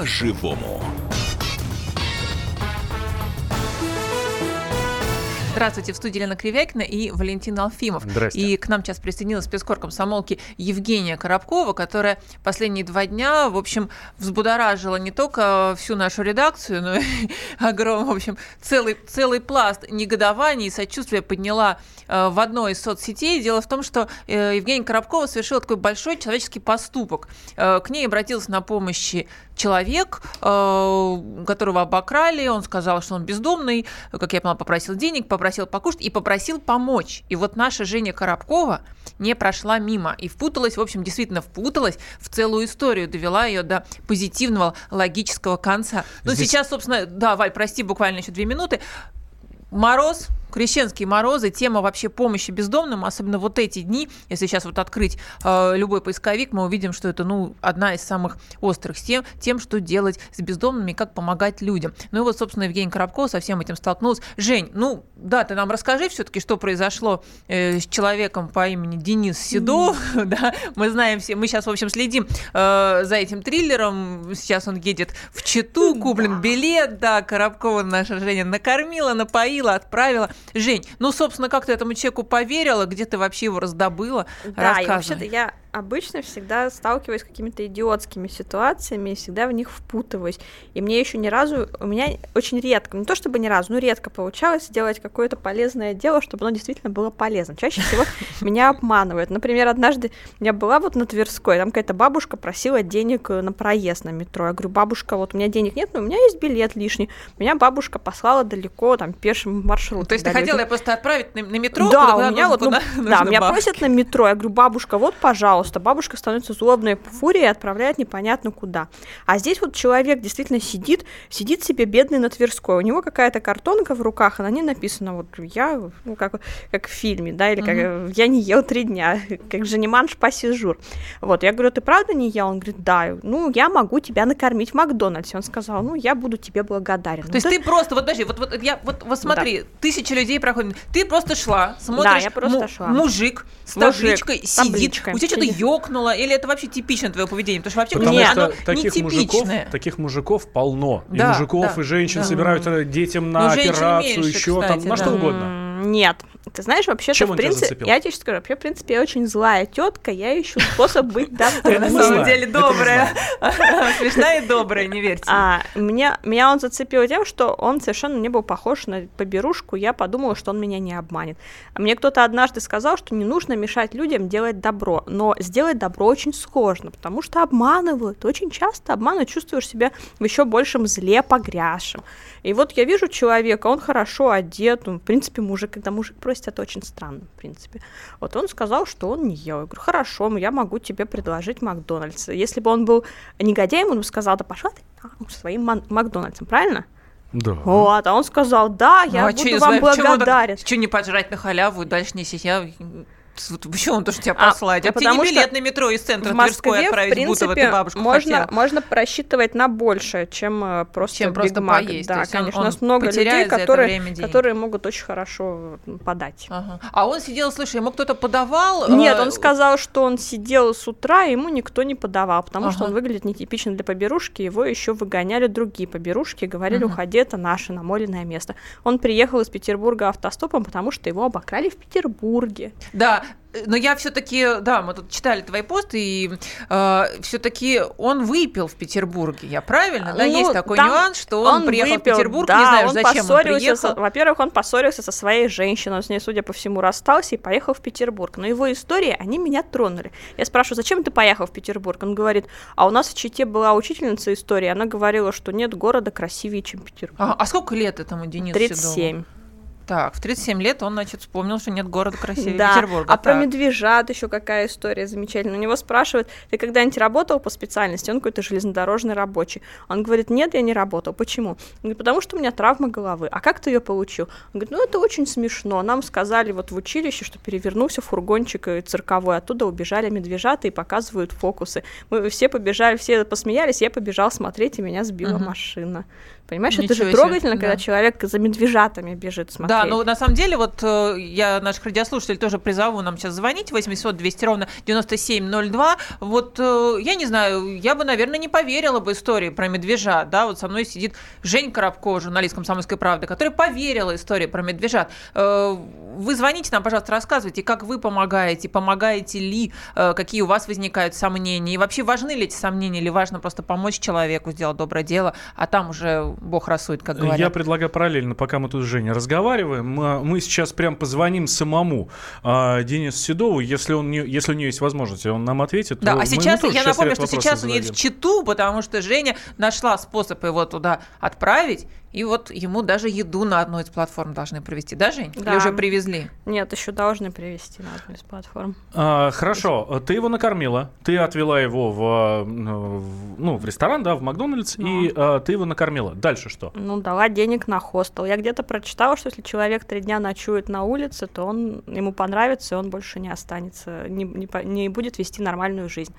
по-живому. Здравствуйте, в студии Лена Кривякина и Валентин Алфимов. Здравствуйте. И к нам сейчас присоединилась спецкор комсомолки Евгения Коробкова, которая последние два дня, в общем, взбудоражила не только всю нашу редакцию, но и огромный, в общем, целый, целый пласт негодований и сочувствия подняла э, в одной из соцсетей. Дело в том, что э, Евгения Коробкова совершила такой большой человеческий поступок. Э, к ней обратился на помощь человек, которого обокрали, он сказал, что он бездомный, как я поняла, попросил денег, попросил покушать и попросил помочь. И вот наша Женя Коробкова не прошла мимо и впуталась, в общем, действительно впуталась в целую историю, довела ее до позитивного логического конца. Ну, Здесь... сейчас, собственно, да, Валь, прости, буквально еще две минуты. Мороз, крещенские морозы, тема вообще помощи бездомным, особенно вот эти дни, если сейчас вот открыть э, любой поисковик, мы увидим, что это, ну, одна из самых острых тем, тем, что делать с бездомными, как помогать людям. Ну и вот, собственно, Евгений Коробкова со всем этим столкнулась. Жень, ну, да, ты нам расскажи все-таки, что произошло э, с человеком по имени Денис Седо, mm. да, мы знаем все, мы сейчас, в общем, следим э, за этим триллером, сейчас он едет в Читу, куплен билет, да, Коробкова наша Женя накормила, напоила, отправила. Жень, ну, собственно, как ты этому человеку поверила, где ты вообще его раздобыла? Да, и вообще-то я обычно всегда сталкиваюсь с какими-то идиотскими ситуациями и всегда в них впутываюсь. И мне еще ни разу, у меня очень редко, не то чтобы ни разу, но редко получалось сделать какое-то полезное дело, чтобы оно действительно было полезным. Чаще всего меня обманывают. Например, однажды я была вот на Тверской, там какая-то бабушка просила денег э, на проезд на метро. Я говорю, бабушка, вот у меня денег нет, но у меня есть билет лишний. Меня бабушка послала далеко, там, пешим маршрутом. То есть ты хотела просто отправить на, на метро? Да, у меня вот, ну, да, меня просят на метро. Я говорю, бабушка, вот, пожалуйста, пожалуйста, бабушка становится злобной фурией и отправляет непонятно куда. А здесь вот человек действительно сидит, сидит себе бедный на Тверской, у него какая-то картонка в руках, а на ней написано вот я, ну, как, как в фильме, да, или как mm-hmm. я не ел три дня, как же не манш пассижур. Вот, я говорю, ты правда не ел? Он говорит, да, ну, я могу тебя накормить в Макдональдсе. Он сказал, ну, я буду тебе благодарен. То есть да? ты просто, вот подожди, вот, вот, я, вот, вот смотри, да. тысячи людей проходят, ты просто шла, смотришь, да, я просто шла. мужик с табличкой мужик, сидит, у тебя что-то ёкнуло, или это вообще типично твое поведение? Потому что вообще Потому что оно таких мужиков, таких мужиков полно. Да, и мужиков, да, и женщин да. собирают э, детям на ну, операцию, меньше, еще кстати, там, на да. что угодно. Нет. Ты знаешь, вообще-то, в принципе, я тебе скажу, вообще, в принципе, я очень злая тетка, я ищу способ быть доброй. На самом деле добрая. Смешная и добрая, не верьте. А, меня, меня он зацепил тем, что он совершенно не был похож на поберушку, я подумала, что он меня не обманет. Мне кто-то однажды сказал, что не нужно мешать людям делать добро, но сделать добро очень сложно, потому что обманывают, очень часто обманывают, чувствуешь себя в еще большем зле погрязшим. И вот я вижу человека, он хорошо одет, он, в принципе, мужик, когда мужик просит, это очень странно, в принципе. Вот он сказал, что он не ел. Я говорю, хорошо, я могу тебе предложить Макдональдс. Если бы он был негодяем, он бы сказал, да пошла ты своим Макдональдсом, правильно? Да. Вот, а он сказал, да, я ну, а буду что, вам благодарен. Что не пожрать на халяву дальше не сидя Почему он должен тебя послать? А, а потому билет на метро из центра в Москве, Тверской отправить в принципе, Бутова, ты бабушку можно, хотела. можно просчитывать на большее, чем э, просто чем просто Мак. поесть. Да, конечно. Он, у нас много людей, которые, которые могут очень хорошо подать. Ага. А он сидел, слушай, ему кто-то подавал? Нет, он сказал, что он сидел с утра, и ему никто не подавал, потому Ага. что он выглядит нетипично для поберушки, его еще выгоняли другие поберушки, говорили, Мгм. уходи, это наше намоленное место. Он приехал из Петербурга автостопом, потому что его обокрали в Петербурге. Да, но я все-таки, да, мы тут читали твои посты, и э, все-таки он выпил в Петербурге, я правильно? Да, Ну, есть такой нюанс, что он, он приехал выпил, в Петербург, да, не знаю, он зачем он приехал. во-первых, он поссорился со своей женщиной, он с ней, судя по всему, расстался и поехал в Петербург. Но его истории, они меня тронули. Я спрашиваю, зачем ты поехал в Петербург? Он говорит, а у нас в Чите была учительница истории, она говорила, что нет города красивее, чем Петербург. А, а сколько лет этому Денису 37. Седову? Так, в 37 лет он, значит, вспомнил, что нет города красивее Да, Петербурга. а про Так. медвежат еще какая история замечательная. У него спрашивают, ты когда-нибудь работал по специальности? Он какой-то железнодорожный рабочий. Он говорит, нет, я не работал. Почему? Он говорит, потому что у меня травма головы. А как ты ее получил? Он говорит, ну это очень смешно. Нам сказали вот в училище, что перевернулся фургончик цирковой, оттуда убежали медвежата и показывают фокусы. Мы все побежали, все посмеялись, я побежал смотреть, и меня сбила Мгм. машина. Понимаешь, Ничего это же себе. трогательно, да. когда человек за медвежатами бежит смотреть. Да, но на самом деле, вот э, я наших радиослушателей тоже призову нам сейчас звонить, 800 200 ровно 9702. Вот э, я не знаю, я бы, наверное, не поверила бы истории про медвежат, да, вот со мной сидит Жень Коробкова, журналист «Комсомольской правды», которая поверила истории про медвежат. Э, вы звоните нам, пожалуйста, рассказывайте, как вы помогаете, помогаете ли, какие у вас возникают сомнения, и вообще важны ли эти сомнения, или важно просто помочь человеку сделать доброе дело, а там уже Бог рассудит, как говорят. Я предлагаю параллельно, пока мы тут с Женей разговариваем, мы, сейчас прям позвоним самому а, Денису Седову, если, он не, если у нее есть возможность, он нам ответит. Да, а сейчас, я напомню, что сейчас он едет в Читу, потому что Женя нашла способ его туда отправить, и вот ему даже еду на одной из платформ должны привезти, да, Жень? Да. Или уже привезли? Нет, еще должны привезти на одну из платформ. А, хорошо, ты его накормила, ты отвела его в, ну, в ресторан, да, в Макдональдс, ну. и а, ты его накормила. Дальше что? Ну, дала денег на хостел. Я где-то прочитала, что если человек три дня ночует на улице, то он ему понравится, и он больше не останется, не, не, не будет вести нормальную жизнь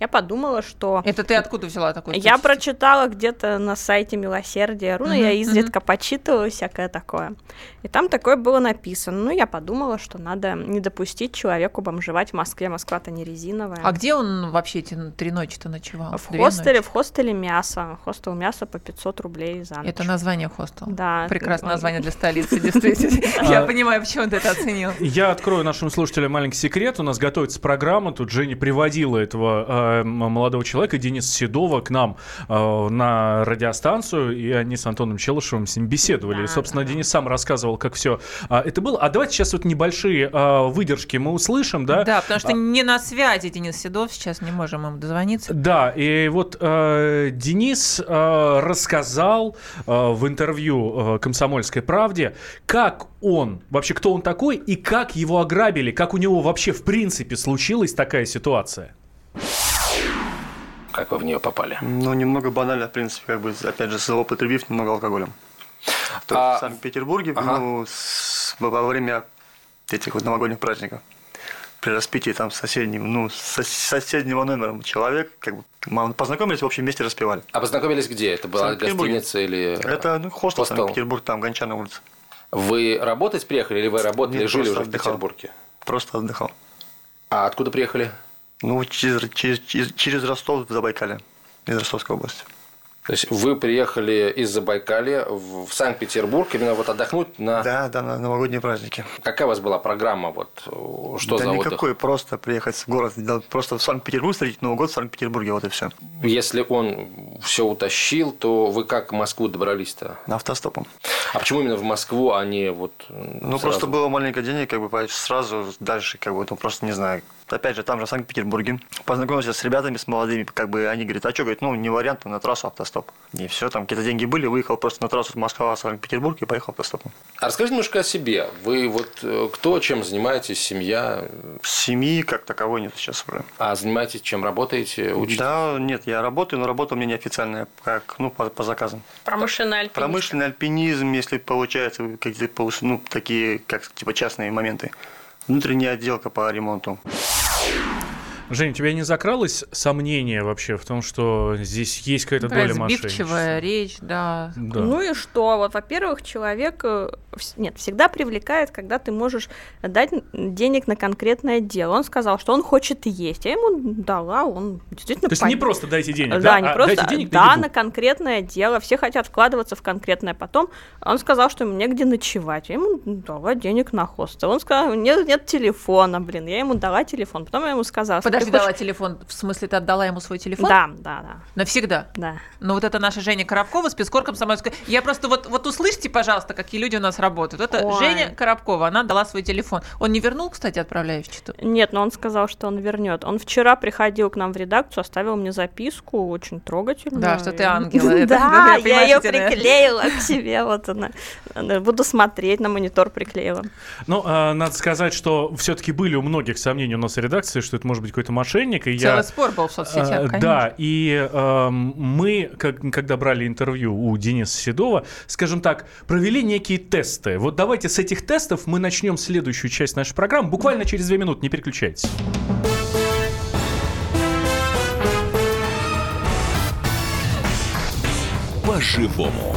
я подумала, что... Это ты откуда взяла такой Я прочитала где-то на сайте Милосердия. Ну, mm-hmm. я изредка mm-hmm. почитывала всякое такое. И там такое было написано. Ну, я подумала, что надо не допустить человеку бомжевать в Москве. Москва-то не резиновая. А где он вообще эти три ночи-то ночевал? В хостеле, ночи? в хостеле мясо. Хостел мясо по 500 рублей за ночь. Это название хостела? Да. Прекрасное название для столицы, действительно. Я понимаю, почему ты это оценил. Я открою нашим слушателям маленький секрет. У нас готовится программа. Тут Женя приводила этого а, молодого человека, Дениса Седова, к нам э, на радиостанцию, и они с Антоном Челышевым с ним беседовали. Да, и, собственно, да. Денис сам рассказывал, как все э, это было. А давайте сейчас вот небольшие э, выдержки мы услышим, да? Да, потому что а... не на связи Денис Седов, сейчас не можем ему дозвониться. Да, и вот э, Денис э, рассказал э, в интервью э, «Комсомольской правде», как он, вообще кто он такой, и как его ограбили, как у него вообще в принципе случилась такая ситуация. Как вы в нее попали? Ну, немного банально, в принципе, как бы, опять же, злоупотребив немного алкоголем. То а... в Санкт-Петербурге, ага. ну, с, во время этих вот новогодних праздников, при распитии там с соседним, ну, с соседнего номером человек, как бы, познакомились, в общем, вместе распевали. А познакомились где? Это была гостиница или Это, ну, хостел, хостел. Санкт-Петербург, там, Гончарная улица. Вы работать приехали или вы работали, Нет, жили уже отдыхал. в Петербурге? Просто отдыхал. А откуда приехали? Ну, через, через, через, через Ростов в Забайкале, из Ростовской области. То есть вы приехали из Забайкалья в Санкт-Петербург именно вот отдохнуть на... Да, да, на новогодние праздники. Какая у вас была программа? Вот, что да за никакой, отдых? просто приехать в город, просто в Санкт-Петербург встретить Новый год в Санкт-Петербурге, вот и все. Если он все утащил, то вы как в Москву добрались-то? Автостопом. А почему именно в Москву, а не вот Ну, сразу? просто было маленько денег, как бы сразу дальше, как бы, ну, просто не знаю, опять же, там же в Санкт-Петербурге. Познакомился с ребятами, с молодыми, как бы они говорят, а что, говорит, ну, не вариант, на трассу автостоп. И все, там какие-то деньги были, выехал просто на трассу Москва, Санкт-Петербург и поехал автостопом. А расскажите немножко о себе. Вы вот э, кто, чем занимаетесь, семья? Семьи как таковой нет сейчас уже. А занимаетесь чем, работаете, учитесь? Да, нет, я работаю, но работа у меня неофициальная, как, ну, по, по заказам. Промышленный альпинизм. Промышленный альпинизм, если получается какие-то, ну, такие, как, типа, частные моменты. Внутренняя отделка по ремонту. Жень, у тебя не закралось сомнение вообще в том, что здесь есть какая-то доля мошенничества? речь, да. да. Ну и что? Вот, во-первых, человек, э, нет, всегда привлекает, когда ты можешь дать денег на конкретное дело. Он сказал, что он хочет есть. Я ему дала, он действительно... То есть пон... не просто дайте денег, да? Да, не а просто, денег да, на конкретное дело. Все хотят вкладываться в конкретное. Потом он сказал, что ему негде ночевать. Я ему дала денег на хостел. Он сказал, нет, нет телефона, блин. Я ему дала телефон. Потом я ему сказала, Подожди, хочешь... дала телефон. В смысле, ты отдала ему свой телефон? Да, да, да. Навсегда? Да. Ну вот это наша Женя Коробкова, спецкор комсомольская. Я просто вот, вот услышьте, пожалуйста, какие люди у нас работают. Это Ой. Женя Коробкова, она дала свой телефон. Он не вернул, кстати, отправляя в Читу? Нет, но он сказал, что он вернет. Он вчера приходил к нам в редакцию, оставил мне записку, очень трогательную. Да, что ты ангел. Да, я ее приклеила к себе, вот она. Буду смотреть, на монитор приклеила. Ну, а, надо сказать, что все-таки были у многих сомнений у нас в редакции, что это может быть какой-то мошенник. И Целый я, спор был в соцсетях, а, конечно. Да, и э, мы, когда брали интервью у Дениса Седова, скажем так, провели некие тесты тесты. Вот давайте с этих тестов мы начнем следующую часть нашей программы. Буквально через две минуты, не переключайтесь. По-живому.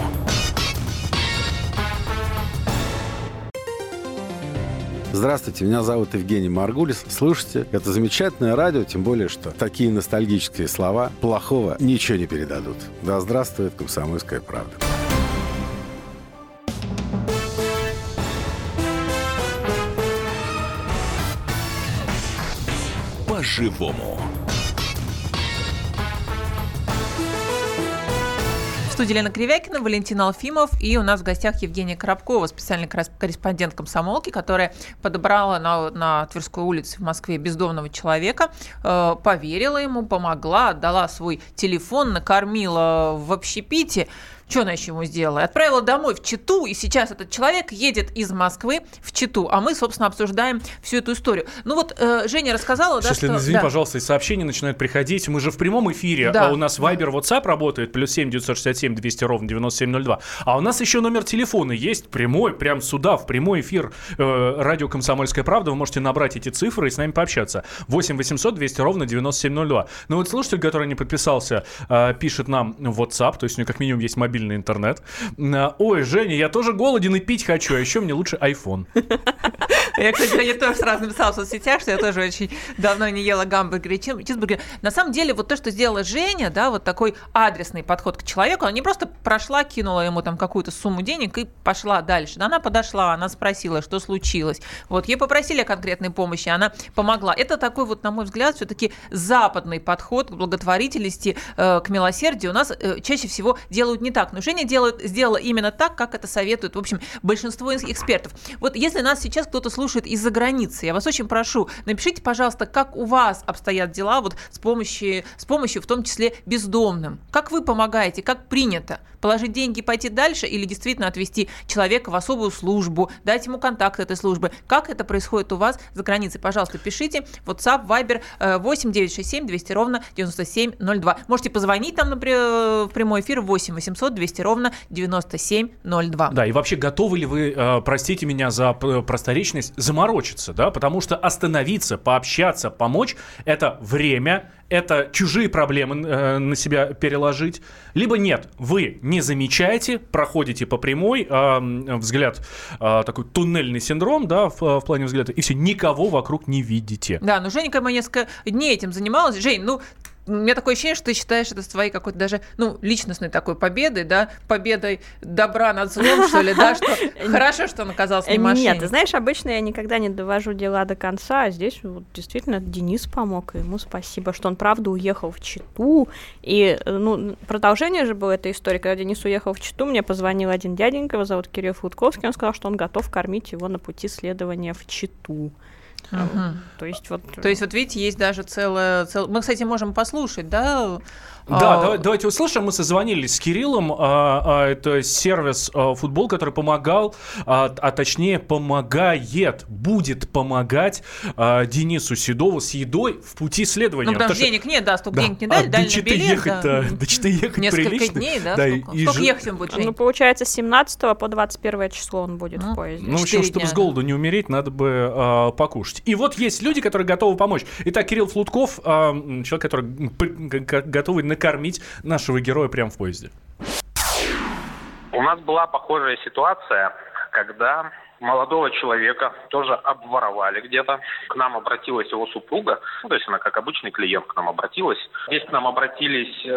Здравствуйте, меня зовут Евгений Маргулис. Слушайте, это замечательное радио, тем более, что такие ностальгические слова плохого ничего не передадут. Да здравствует комсомольская правда. По-живому. студии Лена Кривякина, Валентин Алфимов и у нас в гостях Евгения Коробкова, специальный корреспондент комсомолки, которая подобрала на, на Тверской улице в Москве бездомного человека, э, поверила ему, помогла, отдала свой телефон, накормила в общепите. Что она еще ему сделала? Отправила домой в Читу, и сейчас этот человек едет из Москвы в Читу, а мы, собственно, обсуждаем всю эту историю. Ну вот э, Женя рассказала, да, что... извини, да. пожалуйста, сообщения начинают приходить. Мы же в прямом эфире, да. а у нас Viber, WhatsApp работает, плюс 7 967 200 ровно 9702. А у нас еще номер телефона есть, прямой, прям сюда, в прямой эфир э, радио «Комсомольская правда». Вы можете набрать эти цифры и с нами пообщаться. 8 800 200 ровно 9702. Ну вот слушатель, который не подписался, э, пишет нам в WhatsApp, то есть у него как минимум есть мобильный мобильный интернет. А, Ой, Женя, я тоже голоден и пить хочу, а еще мне лучше iPhone. Я, кстати, я тоже сразу написала в соцсетях, что я тоже очень давно не ела гамбургер и чизбургер. На самом деле, вот то, что сделала Женя, да, вот такой адресный подход к человеку, она не просто прошла, кинула ему там какую-то сумму денег и пошла дальше. Она подошла, она спросила, что случилось. Вот, ей попросили о конкретной помощи, она помогла. Это такой вот, на мой взгляд, все-таки западный подход к благотворительности, э, к милосердию. У нас э, чаще всего делают не так. Но Женя делает, сделала именно так, как это советуют, в общем, большинство экспертов. Вот если нас сейчас кто-то слушает из-за границы, я вас очень прошу, напишите, пожалуйста, как у вас обстоят дела вот с помощью, с помощью в том числе бездомным. Как вы помогаете, как принято? Положить деньги и пойти дальше или действительно отвести человека в особую службу, дать ему контакт этой службы? Как это происходит у вас за границей? Пожалуйста, пишите. WhatsApp, Viber 8 967 200 ровно 9702. Можете позвонить нам например, в прямой эфир 8 800 200 200 ровно 9702. Да, и вообще готовы ли вы, э, простите меня за просторечность, заморочиться, да, потому что остановиться, пообщаться, помочь – это время, это чужие проблемы э, на себя переложить, либо нет, вы не замечаете, проходите по прямой, э, взгляд, э, такой туннельный синдром, да, в, в плане взгляда, и все, никого вокруг не видите. Да, ну Женька мы несколько дней этим занималась. Жень, ну у меня такое ощущение, что ты считаешь это своей какой-то даже, ну, личностной такой победой, да, победой добра над злом, что ли, да, что хорошо, что он оказался не Нет, ты знаешь, обычно я никогда не довожу дела до конца, а здесь вот действительно Денис помог, и ему спасибо, что он правда уехал в Читу, и, ну, продолжение же было этой истории, когда Денис уехал в Читу, мне позвонил один дяденька, его зовут Кирилл Фудковский, он сказал, что он готов кормить его на пути следования в Читу. Угу. То есть вот. То есть вот видите, есть даже целое, цел... мы, кстати, можем послушать, да, да, а... давай, давайте услышим. Мы созвонились с Кириллом. А, а, это сервис а, футбол, который помогал, а, а точнее помогает, будет помогать а, Денису Седову с едой в пути следования. Ну, потому что денег нет, да, столько да. денег не дали, а дали до билет, ехать, да. до Читы ехать Несколько прилично. дней, да? да сколько, и сколько ж... ехать он будет, Жень? Ну, получается, с 17 по 21 число он будет ну, в поезде. Ну, в общем, чтобы дня, с голоду да. не умереть, надо бы а, покушать. И вот есть люди, которые готовы помочь. Итак, Кирилл Флутков, а, человек, который готовый накормить на нашего героя прямо в поезде? У нас была похожая ситуация, когда молодого человека тоже обворовали где-то. К нам обратилась его супруга, ну, то есть она как обычный клиент к нам обратилась. Здесь к нам обратились, э,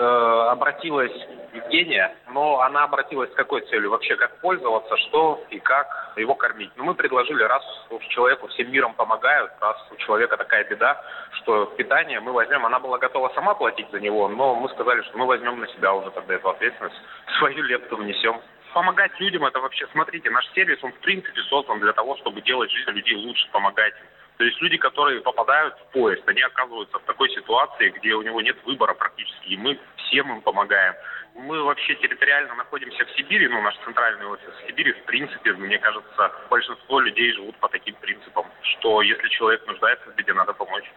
обратилась Евгения, но она обратилась с какой целью? Вообще, как пользоваться, что и как его кормить. Ну, мы предложили, раз уж человеку всем миром помогают, раз у человека такая беда, что питание мы возьмем, она была готова сама платить за него, но мы сказали, что мы возьмем на себя уже тогда эту ответственность, свою лепту внесем помогать людям, это вообще, смотрите, наш сервис, он в принципе создан для того, чтобы делать жизнь людей лучше, помогать им. То есть люди, которые попадают в поезд, они оказываются в такой ситуации, где у него нет выбора практически, и мы всем им помогаем. Мы вообще территориально находимся в Сибири, ну, наш центральный офис в Сибири, в принципе, мне кажется, большинство людей живут по таким принципам, что если человек нуждается в беде, надо помочь.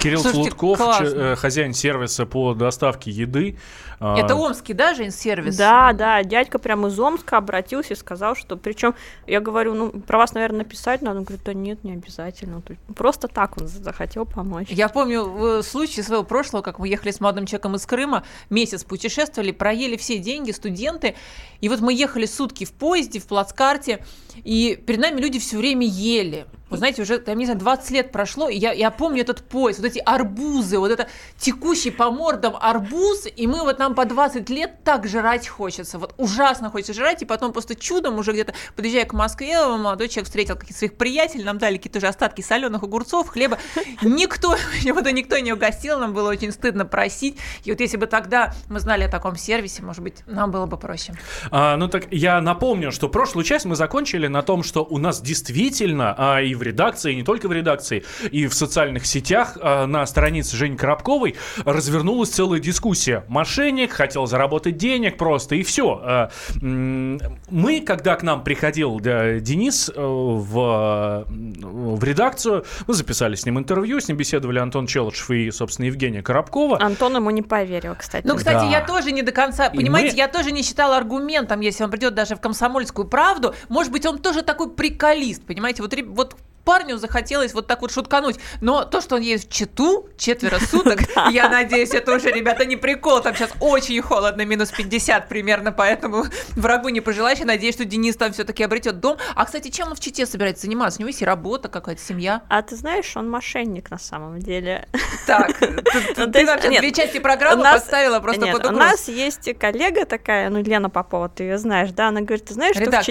Кирилл Слушайте, Слутков, э, хозяин сервиса по доставке еды. А, Это омский, да, Жень, сервис? Да, да, дядька прямо из Омска обратился и сказал, что, причем я говорю, ну, про вас, наверное, написать надо. Он говорит, да нет, не обязательно. Просто так он захотел помочь. Я помню случай своего прошлого, как мы ехали с молодым человеком из Крыма, месяц путешествовали, проели все деньги, студенты, и вот мы ехали сутки в поезде, в плацкарте, и перед нами люди все время ели. Вы знаете, уже, там, не знаю, 20 лет прошло, и я, я помню этот поезд, вот эти арбузы, вот это текущий по мордам арбуз, и мы вот нам по 20 лет так жрать хочется, вот ужасно хочется жрать, и потом просто чудом уже где-то, подъезжая к Москве, молодой человек встретил каких-то своих приятелей, нам дали какие-то уже остатки соленых огурцов, хлеба, никто, почему-то никто не угостил, нам было очень стыдно просить, и вот если бы тогда мы знали о таком сервисе, может быть, нам было бы проще. А, ну так я напомню, что прошлую часть мы закончили на том, что у нас действительно а, и в редакции, и не только в редакции, и в социальных сетях а, на странице Жени Коробковой развернулась целая дискуссия. Мошенник хотел заработать денег просто, и все. А, мы, когда к нам приходил Денис э, в, в редакцию, мы записали с ним интервью, с ним беседовали Антон Челышев и, собственно, Евгения Коробкова. Антон ему не поверил, кстати. Ну, кстати, да. я тоже не до конца, понимаете, мы... я тоже не считала аргументом, если он придет даже в комсомольскую правду, может быть, он тоже такой приколист, понимаете, вот, вот парню захотелось вот так вот шуткануть. Но то, что он есть в Читу четверо суток, я надеюсь, это уже, ребята, не прикол. Там сейчас очень холодно, минус 50 примерно, поэтому врагу не пожелаешь. Я надеюсь, что Денис там все-таки обретет дом. А, кстати, чем он в Чите собирается заниматься? У него есть работа какая-то, семья. А ты знаешь, он мошенник на самом деле. Так, ты вообще две части программы поставила просто под У нас есть коллега такая, ну, Лена Попова, ты ее знаешь, да, она говорит, ты знаешь, что в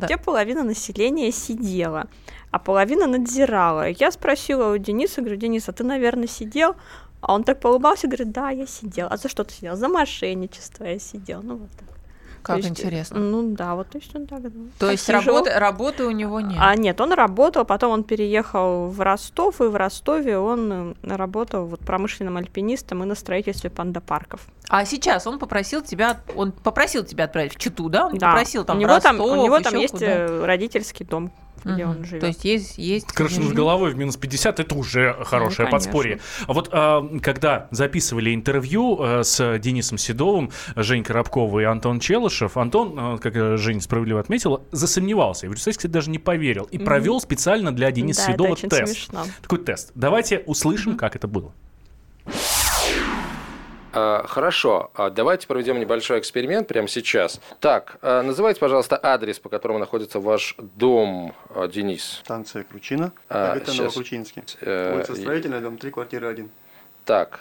Чите половина населения сидела а половина надзирала. Я спросила у Дениса, говорю, Денис, а ты, наверное, сидел? А он так поулыбался, говорит, да, я сидел. А за что ты сидел? За мошенничество я сидел. Ну вот так. Как есть, интересно. Ну да, вот то есть он так. То есть работы, работы у него нет? А нет, он работал, потом он переехал в Ростов, и в Ростове он э, работал вот промышленным альпинистом и на строительстве пандапарков. А сейчас он попросил тебя, он попросил тебя отправить в Читу, да? Он да. попросил там у него Ростов, там, у него там есть куда? Э, родительский дом где он живет. То есть есть... есть Крыша над головой в минус 50 это уже хорошее ну, подспорье. А вот а, когда записывали интервью а, с Денисом Седовым, Женей Коробковой и Антон Челышев, Антон, а, как Женя справедливо отметила, засомневался. И в результате, кстати, даже не поверил. И провел специально для Дениса да, Седова тест. Смешно. Такой тест. Давайте услышим, как это было. А, хорошо, а давайте проведем небольшой эксперимент прямо сейчас. Так, а, называйте, пожалуйста, адрес, по которому находится ваш дом, Денис. Станция Кручина, а, ГТ Новокручинский. Э, Улица Строительная, дом 3, квартира 1. Так,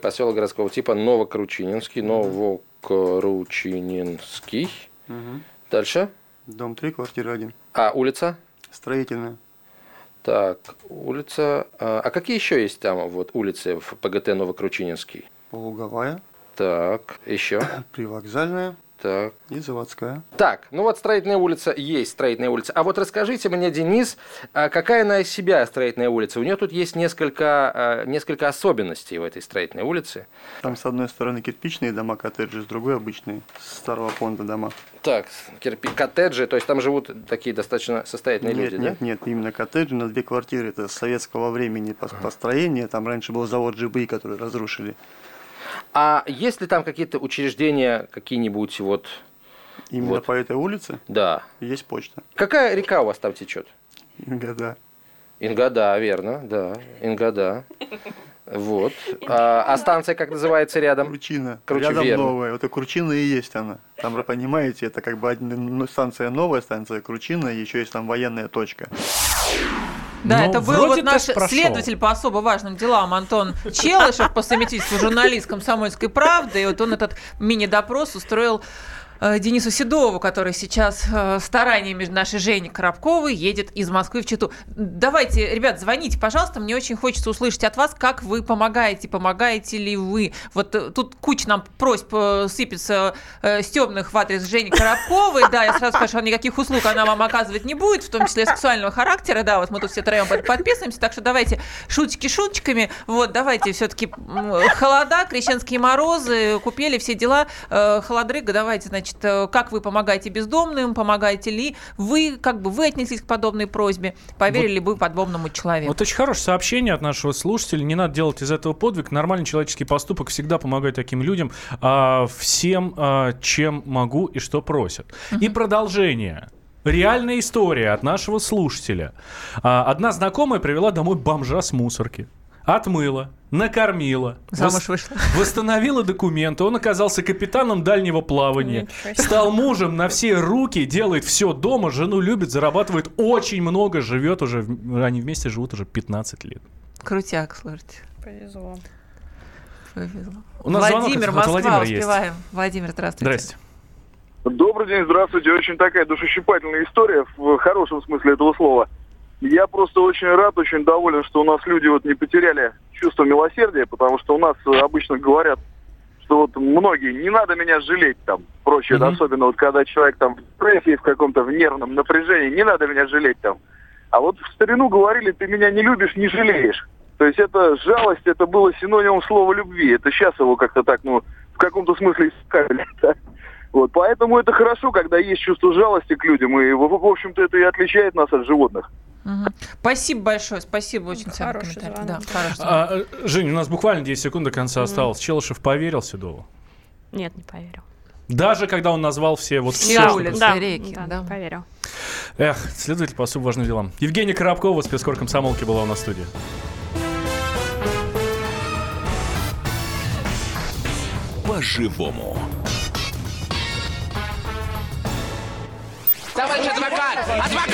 поселок городского типа Новокручининский, Новокручининский. Угу. Дальше? Дом 3, квартира 1. А, улица? Строительная. Так, улица. А какие еще есть там вот улицы в ПГТ Новокручининский? Луговая. Так, еще. Привокзальная. Так. И заводская. Так, ну вот строительная улица есть строительная улица. А вот расскажите мне, Денис, а какая она из себя строительная улица? У нее тут есть несколько, а, несколько особенностей в этой строительной улице. Там с одной стороны кирпичные дома, коттеджи, с другой обычные, старого фонда дома. Так, кирпи... коттеджи, то есть там живут такие достаточно состоятельные нет, люди, нет, да? Нет, именно коттеджи на две квартиры. Это советского времени построения. Там раньше был завод ЖБИ, который разрушили. А есть ли там какие-то учреждения, какие-нибудь вот... Именно вот. по этой улице? Да. Есть почта. Какая река у вас там течет? Ингода. Ингода, верно, да. Ингода. Вот. А, а станция как называется рядом? Кручина. Круче, рядом верно. новая. Вот и Кручина и есть она. Там, вы понимаете, это как бы ну, станция новая, станция Кручина, еще есть там военная точка. Да, Но это был вот наш прошел. следователь по особо важным делам Антон Челышев по совместительству журналист «Комсомольской правды». И вот он этот мини-допрос устроил Денису Седову, который сейчас э, стараниями нашей Жени Коробковой едет из Москвы в Читу. Давайте, ребят, звоните, пожалуйста, мне очень хочется услышать от вас, как вы помогаете, помогаете ли вы. Вот э, тут куча нам просьб сыпется стебных в адрес Жени Коробковой, да, я сразу скажу, что никаких услуг она вам оказывать не будет, в том числе сексуального характера, да, вот мы тут все троем подписываемся, так что давайте шутики шуточками, вот, давайте все-таки холода, крещенские морозы, купели все дела, холодрыга, давайте, значит, значит, э, как вы помогаете бездомным, помогаете ли вы, как бы вы отнеслись к подобной просьбе, поверили вот, бы подобному человеку. Вот очень хорошее сообщение от нашего слушателя. Не надо делать из этого подвиг. Нормальный человеческий поступок всегда помогает таким людям а, всем, а, чем могу и что просят. Uh-huh. И продолжение. Реальная история от нашего слушателя. А, одна знакомая привела домой бомжа с мусорки отмыла, накормила, Замуж вышла. восстановила документы. Он оказался капитаном дальнего плавания, стал мужем на все руки, делает все дома, жену любит, зарабатывает очень много, живет уже, они вместе живут уже 15 лет. Крутяк, слушайте. Повезло. Повезло. У нас Владимир, звонок, Москва, Владимир успеваем. Есть. Владимир, здравствуйте. Здрасте. Добрый день, здравствуйте. Очень такая душещипательная история в хорошем смысле этого слова. Я просто очень рад, очень доволен, что у нас люди вот не потеряли чувство милосердия, потому что у нас обычно говорят, что вот многие, не надо меня жалеть там, прочее, mm-hmm. особенно вот когда человек там в депрессии, в каком-то в нервном напряжении, не надо меня жалеть там. А вот в старину говорили, ты меня не любишь, не жалеешь. То есть это жалость, это было синонимом слова любви. Это сейчас его как-то так, ну, в каком-то смысле искали. Вот, поэтому это хорошо, когда есть чувство жалости к людям, и, в общем-то, это и отличает нас от животных. Угу. Спасибо большое, спасибо, очень ценный комментарий. Да, а, э, Жень, у нас буквально 10 секунд до конца угу. осталось. Челышев поверил Седову? Нет, не поверил. Даже когда он назвал все вот все, все улицы, да, реки, да, да, поверил. Эх, следователь по особо важным делам. Евгения Коробкова, спецкор комсомолки, была у нас в студии. По-живому. Товарищ адвокат! Адвокат!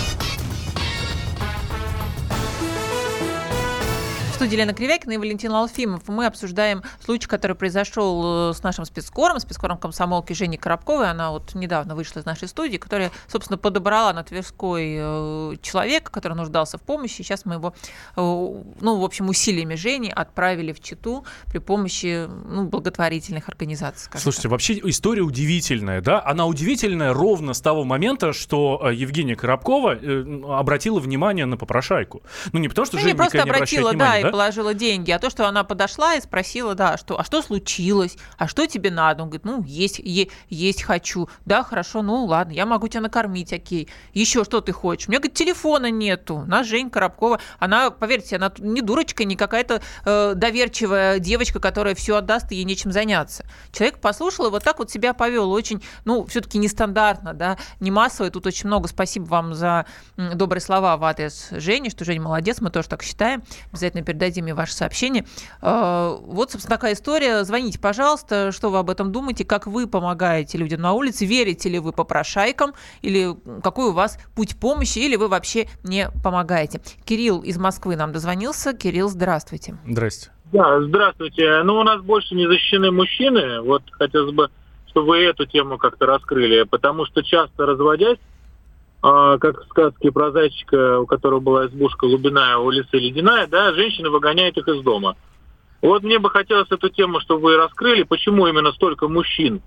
Студии Лена Кривякина и Валентин Алфимов. Мы обсуждаем случай, который произошел э, с нашим спецкором, спецкором комсомолки Жени Коробковой. Она вот недавно вышла из нашей студии, которая, собственно, подобрала на Тверской э, человека, который нуждался в помощи. Сейчас мы его, э, ну, в общем, усилиями Жени отправили в Читу при помощи ну, благотворительных организаций. Слушайте, так. вообще история удивительная, да? Она удивительная ровно с того момента, что Евгения Коробкова обратила внимание на попрошайку. Ну, не потому, что ну, Женя не просто обратила, внимание, да, положила деньги, а то, что она подошла и спросила, да, что, а что случилось, а что тебе надо? Он говорит, ну, есть, е- есть хочу. Да, хорошо, ну, ладно, я могу тебя накормить, окей. Еще что ты хочешь? У меня, говорит, телефона нету. Наш Жень Коробкова, она, поверьте, она не дурочка, не какая-то э, доверчивая девочка, которая все отдаст, и ей нечем заняться. Человек послушал и вот так вот себя повел. Очень, ну, все-таки нестандартно, да, не массово. тут очень много спасибо вам за добрые слова в адрес Жени, что Женя молодец, мы тоже так считаем. Обязательно перед дадим мне ваше сообщение. А, вот, собственно, такая история. Звоните, пожалуйста, что вы об этом думаете, как вы помогаете людям на улице, верите ли вы попрошайкам, или какой у вас путь помощи, или вы вообще не помогаете. Кирилл из Москвы нам дозвонился. Кирилл, здравствуйте. Здрасте. Да, здравствуйте. Ну, у нас больше не защищены мужчины. Вот хотелось бы, чтобы вы эту тему как-то раскрыли, потому что часто разводясь, а, как в сказке про зайчика, у которого была избушка глубиная, у леса ледяная, да, женщины выгоняют их из дома. Вот мне бы хотелось эту тему, чтобы вы раскрыли, почему именно столько мужчин,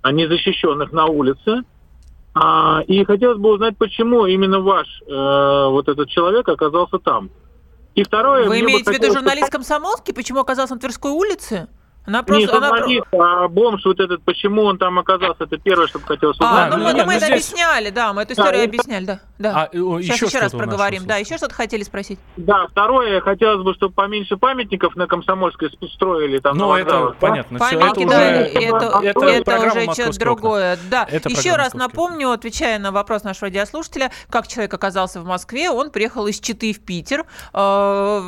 а не защищенных на улице. А, и хотелось бы узнать, почему именно ваш э, вот этот человек оказался там. И второе... Вы имеете в виду журналист комсомолки? Почему оказался на Тверской улице? Она просто, не журналист, она... а бомж вот этот, почему он там оказался, это первое, что хотелось узнать. А, ну, мы, ну, мы это здесь... объясняли, да, мы эту историю да, объясняли, да. да. А, Сейчас еще, еще раз проговорим, да, еще что-то хотели спросить. Да, второе, хотелось бы, чтобы поменьше памятников на Комсомольской строили там. Ну, это да? понятно. Памятники, да, это, это, это, это уже что-то другое. Да, это еще раз напомню, отвечая на вопрос нашего радиослушателя, как человек оказался в Москве, он приехал из Читы в Питер, э,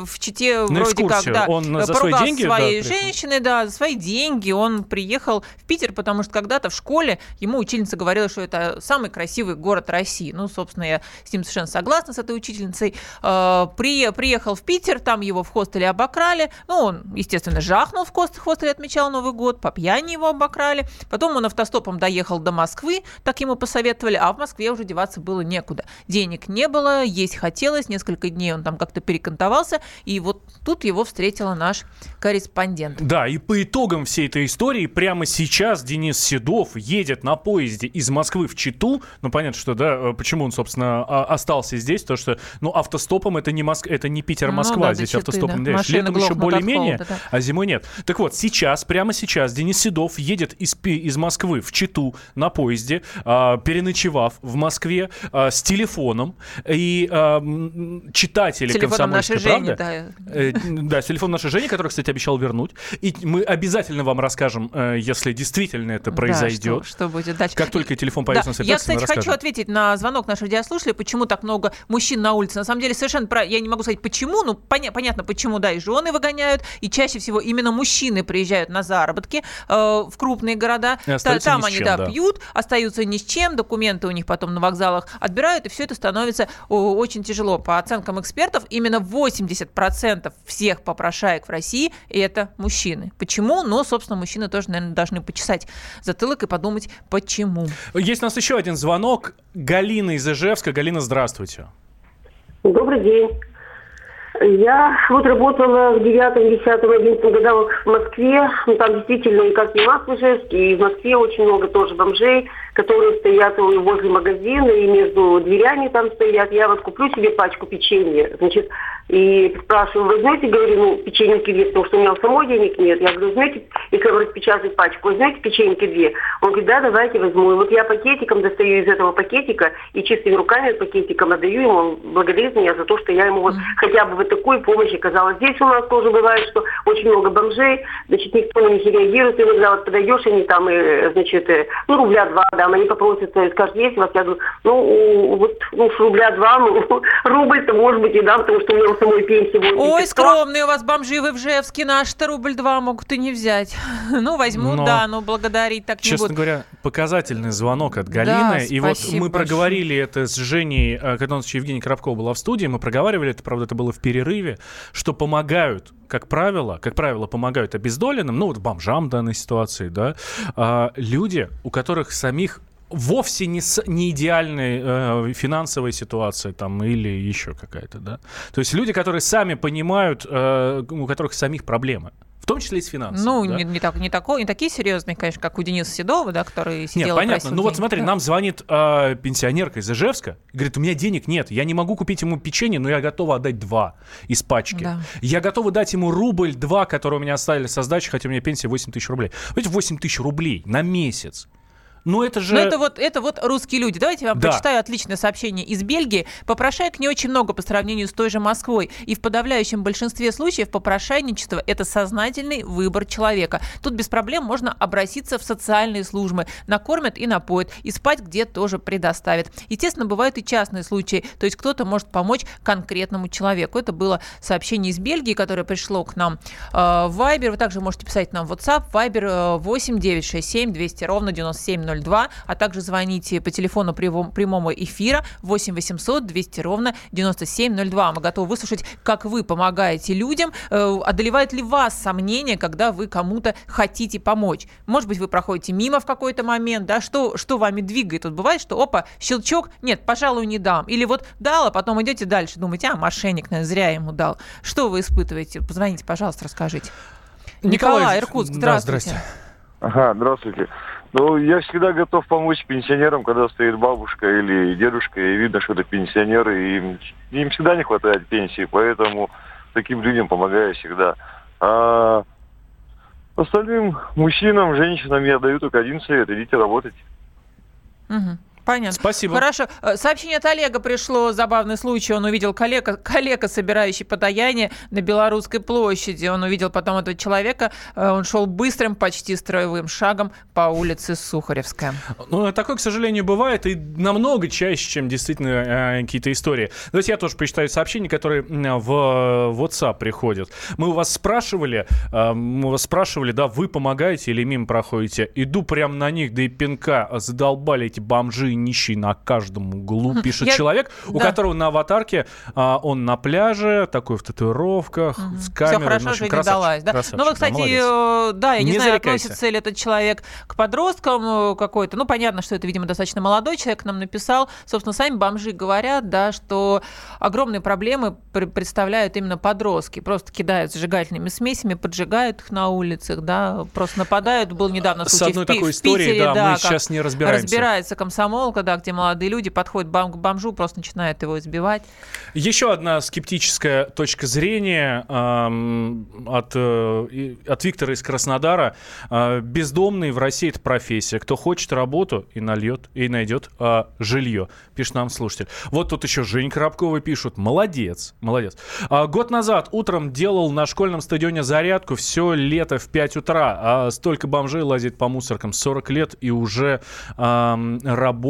в Чите вроде как, да, он за свои деньги, своей женщины, да, за свои деньги он приехал в Питер, потому что когда-то в школе ему учительница говорила, что это самый красивый город России. Ну, собственно, я с ним совершенно согласна, с этой учительницей. Э, при, приехал в Питер, там его в хостеле обокрали. Ну, он, естественно, жахнул в хостеле, отмечал Новый год, по пьяни его обокрали. Потом он автостопом доехал до Москвы, так ему посоветовали, а в Москве уже деваться было некуда. Денег не было, есть хотелось, несколько дней он там как-то перекантовался, и вот тут его встретила наш корреспондент. Да, и по итогам всей этой истории прямо сейчас Денис Седов едет на поезде из Москвы в Читу. Ну, понятно, что, да, э, почему он, собственно, остался здесь, то что, ну, автостопом это не, Моск... это не Питер-Москва, ну, да, здесь Читы, автостопом, да. летом еще более-менее, да. а зимой нет. Так вот, сейчас, прямо сейчас Денис Седов едет из, из Москвы в Читу на поезде, э, переночевав в Москве э, с телефоном, и э, читатели Телефоном нашей Жени, да. Э, да, с телефоном нашей Жени, который, кстати, обещал вернуть. И мы обязательно вам расскажем, э, если действительно это произойдет. Да, что, что будет дальше. Как только телефон появится да. на Я, кстати, хочу ответить на звонок наших радиослушателей, почему так много мужчин на улице. На самом деле, совершенно про... я не могу сказать почему, ну, поня... понятно, почему, да, и жены выгоняют, и чаще всего именно мужчины приезжают на заработки э, в крупные города. Там они, чем, да, да, пьют, остаются ни с чем, документы у них потом на вокзалах отбирают, и все это становится о, очень тяжело. По оценкам экспертов, именно 80% всех попрошаек в России – это мужчины. Почему? Ну, собственно, мужчины тоже, наверное, должны почесать затылок и подумать, почему. Есть у нас еще один звонок. Галина из Ижевска. Галина, здравствуйте. Добрый день. Я вот работала в девятом, десятом, одиннадцатом годах в Москве. Ну, там действительно и как и у нас в Ижевске, и в Москве очень много тоже бомжей которые стоят возле магазина и между дверями там стоят. Я вот куплю себе пачку печенья, значит, и спрашиваю, возьмете, говорю, ну, печеньки две, потому что у меня самой денег нет. Я говорю, знаете, если я распечатать пачку, возьмете печеньки две? Он говорит, да, давайте возьму. И вот я пакетиком достаю из этого пакетика и чистыми руками пакетиком отдаю ему. Он благодарит меня за то, что я ему вот хотя бы вот такую помощь оказала. Здесь у нас тоже бывает, что очень много бомжей, значит, никто на них не реагирует. Иногда вот подойдешь, они там, и, значит, э, ну, рубля два, да, они попросят, э, скажут, есть у вас? Я говорю, ну, вот ну, рубля два, ну, рубль-то может быть и да, потому что у меня самой пенсии. Ой, скромные у вас бомжи в Ижевске, наш-то рубль два могут и не взять. Ну, возьму, но, да, но благодарить так не Честно буду. говоря, показательный звонок от Галины. Да, и вот мы проговорили это с Женей, э, когда у нас еще Евгений Коробков была в студии, мы проговаривали это, правда, это было в перерыве, что помогают как правило, как правило, помогают обездоленным, ну вот бомжам в данной ситуации, да, а, люди, у которых самих вовсе не, с, не идеальная э, финансовая ситуация там или еще какая-то, да. То есть люди, которые сами понимают, э, у которых самих проблемы. В том числе и с финансами. Ну, да? не, не, так, не, такой, не такие серьезные, конечно, как у Дениса Седова, да, который сидел Нет, понятно. Ну вот смотри, нам звонит э, пенсионерка из Ижевска, говорит, у меня денег нет, я не могу купить ему печенье, но я готова отдать два из пачки. Да. Я готова дать ему рубль-два, который у меня оставили со сдачи, хотя у меня пенсия 8 тысяч рублей. Видите, 8 тысяч рублей на месяц. Ну это же... Ну это вот, это вот русские люди. Давайте я вам да. прочитаю отличное сообщение из Бельгии. Попрошаек не очень много по сравнению с той же Москвой. И в подавляющем большинстве случаев попрошайничество – это сознательный выбор человека. Тут без проблем можно обратиться в социальные службы. Накормят и напоят. И спать где тоже предоставят. Естественно, бывают и частные случаи. То есть кто-то может помочь конкретному человеку. Это было сообщение из Бельгии, которое пришло к нам э, в Viber. Вы также можете писать нам в WhatsApp. Viber 8 967 200 ровно 97 9702, а также звоните по телефону прямого эфира 8 800 200 ровно 9702. Мы готовы выслушать, как вы помогаете людям. Э, одолевает ли вас сомнение, когда вы кому-то хотите помочь? Может быть, вы проходите мимо в какой-то момент, да, что, что вами двигает? Вот бывает, что, опа, щелчок, нет, пожалуй, не дам. Или вот дал, а потом идете дальше, думаете, а, мошенник, наверное, зря ему дал. Что вы испытываете? Позвоните, пожалуйста, расскажите. Николай, Николай Иркутск, здравствуйте. Да, здрасте. Ага, здравствуйте. Ну, я всегда готов помочь пенсионерам, когда стоит бабушка или дедушка, и видно, что это пенсионеры, и им, им всегда не хватает пенсии, поэтому таким людям помогаю всегда. А остальным мужчинам, женщинам я даю только один совет – идите работать. Угу. Понятно. Спасибо. Хорошо. Э, сообщение от Олега пришло. Забавный случай. Он увидел коллега, коллега, собирающий подаяние на Белорусской площади. Он увидел потом этого человека. Э, он шел быстрым, почти строевым шагом по улице Сухаревская. Ну, такое, к сожалению, бывает и намного чаще, чем действительно э, какие-то истории. Давайте я тоже прочитаю сообщения, которые в WhatsApp приходят. Мы у вас спрашивали, мы у вас спрашивали, да, вы помогаете или мимо проходите? Иду прямо на них, да и пинка задолбали эти бомжи и нищий на каждом углу, пишет Я... человек, у да. которого на аватарке а, он на пляже, такой в татуировках, угу. с камерой. Все хорошо, общем, красавчик, далась, да? Красавчик, ну, вы, кстати, да, э, да я не, не знаю, относится ли этот человек к подросткам э, какой-то. Ну, понятно, что это, видимо, достаточно молодой человек нам написал. Собственно, сами бомжи говорят, да, что огромные проблемы представляют именно подростки. Просто кидают зажигательными смесями, поджигают их на улицах, да, просто нападают. Был недавно случай С одной в, такой в историей, Питере, да, да, мы сейчас не разбираемся. Разбирается комсомолка, да, где молодые люди подходят к бомжу, просто начинают его избивать. Еще одна скептическая точка зрения э, от, э, от Виктора из Краснодара. Э, бездомный в России это профессия. Кто хочет работу и нальет, и найдет э, жилье, пишет нам слушатель. Вот тут еще Жень Коробкова пишут. Молодец, молодец. А, год назад утром делал на школьном стадионе зарядку все лето в 5 утра. А столько бомжей лазит по мусоркам 40 лет и уже э,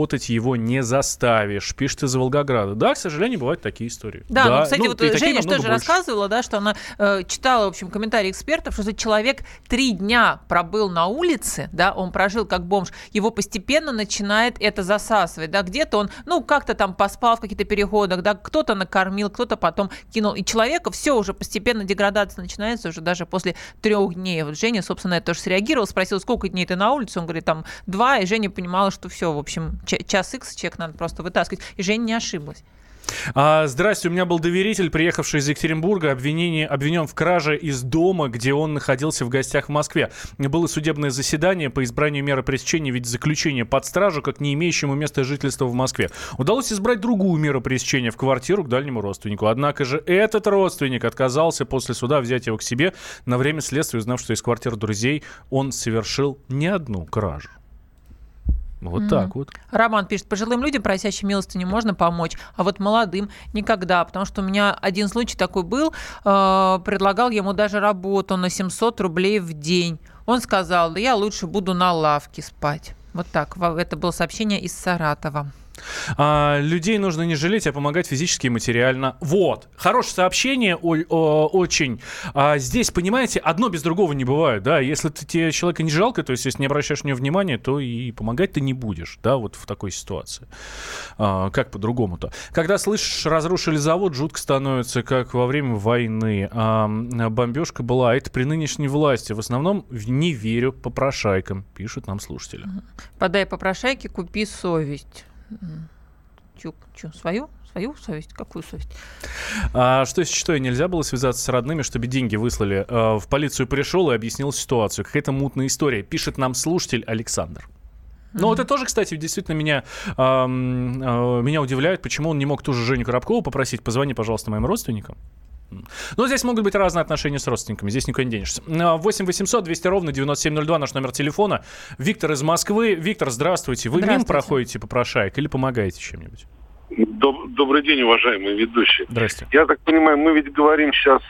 работать его не заставишь. Пишет из Волгограда. Да, к сожалению, бывают такие истории. Да, да. ну, кстати, ну, вот Женя тоже больше. рассказывала, да, что она э, читала, в общем, комментарии экспертов, что человек три дня пробыл на улице, да, он прожил как бомж, его постепенно начинает это засасывать, да, где-то он, ну, как-то там поспал в каких-то переходах, да, кто-то накормил, кто-то потом кинул, и человека все уже постепенно деградация начинается уже даже после трех дней. Вот Женя, собственно, это тоже среагировал, спросил, сколько дней ты на улице, он говорит, там, два, и Женя понимала, что все, в общем, час икс человек надо просто вытаскивать, и Женя не ошиблась. А, здрасте, у меня был доверитель, приехавший из Екатеринбурга, обвинение, обвинен в краже из дома, где он находился в гостях в Москве. Было судебное заседание по избранию меры пресечения в виде заключения под стражу, как не имеющему места жительства в Москве. Удалось избрать другую меру пресечения в квартиру к дальнему родственнику. Однако же этот родственник отказался после суда взять его к себе на время следствия, узнав, что из квартиры друзей он совершил не одну кражу. Вот mm-hmm. так вот. Роман пишет, пожилым людям, просящим милостыню, можно помочь, а вот молодым никогда, потому что у меня один случай такой был, э, предлагал ему даже работу на 700 рублей в день. Он сказал, да я лучше буду на лавке спать. Вот так. Это было сообщение из Саратова. А, людей нужно не жалеть, а помогать физически и материально. Вот. Хорошее сообщение о, о, очень. А, здесь, понимаете, одно без другого не бывает, да. Если ты, тебе человека не жалко, то есть если не обращаешь на него внимания, то и помогать ты не будешь, да, вот в такой ситуации. А, как по-другому-то? Когда слышишь, разрушили завод, жутко становится, как во время войны. А, бомбежка была, а это при нынешней власти. В основном не верю попрошайкам, пишут нам слушатели. Подай попрошайке, купи совесть. Чё, свою? Свою совесть? Какую совесть? А что если что, нельзя было связаться с родными, чтобы деньги выслали? А, в полицию пришел и объяснил ситуацию. Какая-то мутная история. Пишет нам слушатель Александр. Ну, вот это тоже, кстати, действительно меня, э, э, меня удивляет, почему он не мог ту же Женю Коробкову попросить, позвони, пожалуйста, моим родственникам. Но здесь могут быть разные отношения с родственниками, здесь никуда не денешься. 8 800 200 ровно 9702 наш номер телефона. Виктор из Москвы. Виктор, здравствуйте. Вы здравствуйте. мимо проходите попрошаек или помогаете чем-нибудь? Доб- добрый день, уважаемые ведущие. Здрасте. Я так понимаю, мы ведь говорим сейчас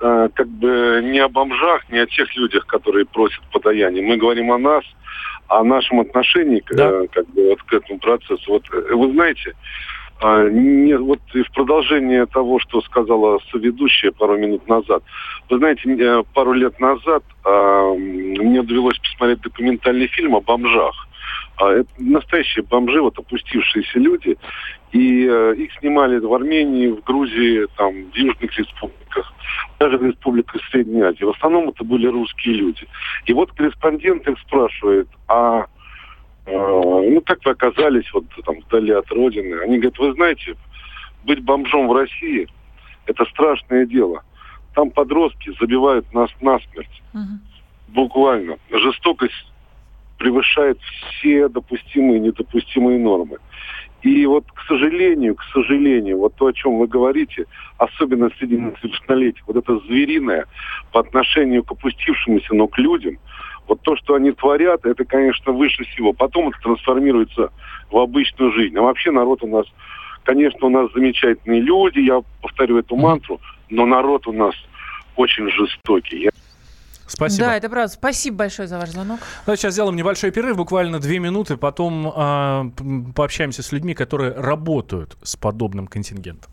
э, как бы не о бомжах, не о тех людях, которые просят подаяние. Мы говорим о нас, о нашем отношении да. э, как бы вот к этому процессу. Вот э, вы знаете, не, вот и в продолжение того, что сказала соведущая пару минут назад. Вы знаете, пару лет назад а, мне довелось посмотреть документальный фильм о бомжах. А, это настоящие бомжи, вот опустившиеся люди. И а, их снимали в Армении, в Грузии, там, в Южных республиках, даже в республиках Средней Азии. В основном это были русские люди. И вот корреспондент их спрашивает, а а, ну, как вы оказались вот там вдали от родины. Они говорят, вы знаете, быть бомжом в России – это страшное дело. Там подростки забивают нас насмерть. Угу. Буквально. Жестокость превышает все допустимые и недопустимые нормы. И вот, к сожалению, к сожалению, вот то, о чем вы говорите, особенно среди несовершеннолетних, вот это звериное по отношению к опустившимся, но к людям, Вот то, что они творят, это, конечно, выше всего. Потом это трансформируется в обычную жизнь. А вообще народ у нас, конечно, у нас замечательные люди, я повторю эту мантру, но народ у нас очень жестокий. Спасибо. Да, это правда. Спасибо большое за ваш звонок. Ну, сейчас сделаем небольшой перерыв, буквально две минуты, потом э, пообщаемся с людьми, которые работают с подобным контингентом.